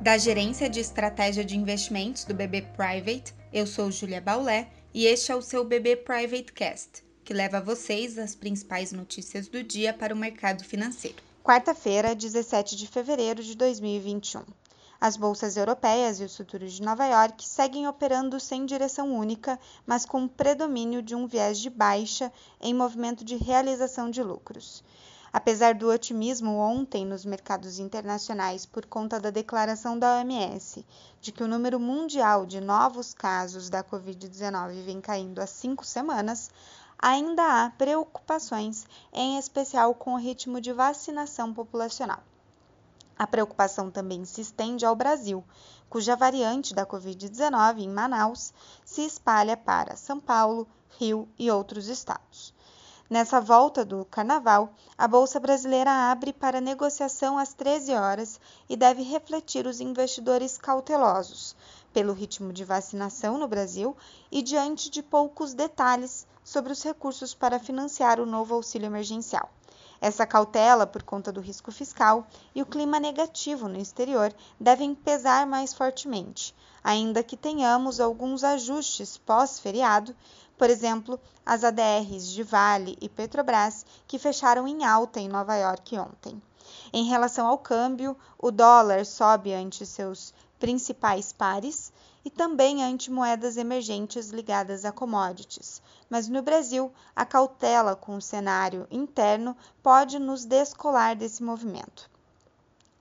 Da Gerência de Estratégia de Investimentos do BB Private, eu sou Julia Baulé e este é o seu BB Private Cast, que leva a vocês as principais notícias do dia para o mercado financeiro. Quarta-feira, 17 de fevereiro de 2021. As bolsas europeias e os futuros de Nova York seguem operando sem direção única, mas com predomínio de um viés de baixa em movimento de realização de lucros. Apesar do otimismo ontem nos mercados internacionais por conta da declaração da OMS de que o número mundial de novos casos da Covid-19 vem caindo há cinco semanas, ainda há preocupações, em especial com o ritmo de vacinação populacional. A preocupação também se estende ao Brasil, cuja variante da Covid-19 em Manaus se espalha para São Paulo, Rio e outros estados. Nessa volta do carnaval, a Bolsa Brasileira abre para negociação às 13 horas e deve refletir os investidores cautelosos pelo ritmo de vacinação no Brasil e diante de poucos detalhes sobre os recursos para financiar o novo auxílio emergencial. Essa cautela por conta do risco fiscal e o clima negativo no exterior devem pesar mais fortemente, ainda que tenhamos alguns ajustes pós-feriado, por exemplo, as ADRs de Vale e Petrobras, que fecharam em alta em Nova York ontem. Em relação ao câmbio, o dólar sobe ante seus principais pares e também ante moedas emergentes ligadas a commodities. Mas no Brasil, a cautela com o cenário interno pode nos descolar desse movimento.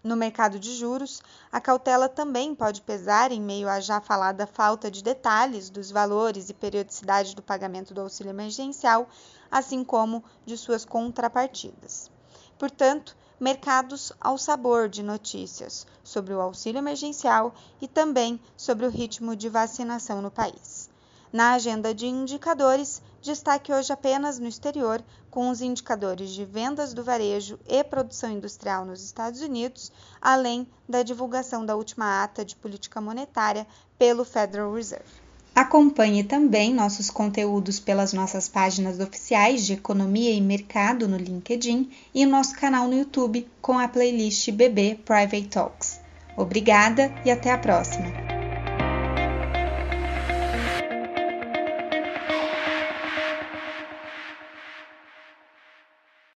No mercado de juros, a cautela também pode pesar em meio à já falada falta de detalhes dos valores e periodicidade do pagamento do auxílio emergencial, assim como de suas contrapartidas. Portanto, mercados ao sabor de notícias sobre o auxílio emergencial e também sobre o ritmo de vacinação no país. Na agenda de indicadores, destaque hoje apenas no exterior, com os indicadores de vendas do varejo e produção industrial nos Estados Unidos, além da divulgação da última ata de política monetária pelo Federal Reserve. Acompanhe também nossos conteúdos pelas nossas páginas oficiais de Economia e Mercado no LinkedIn e nosso canal no YouTube com a playlist BB Private Talks. Obrigada e até a próxima!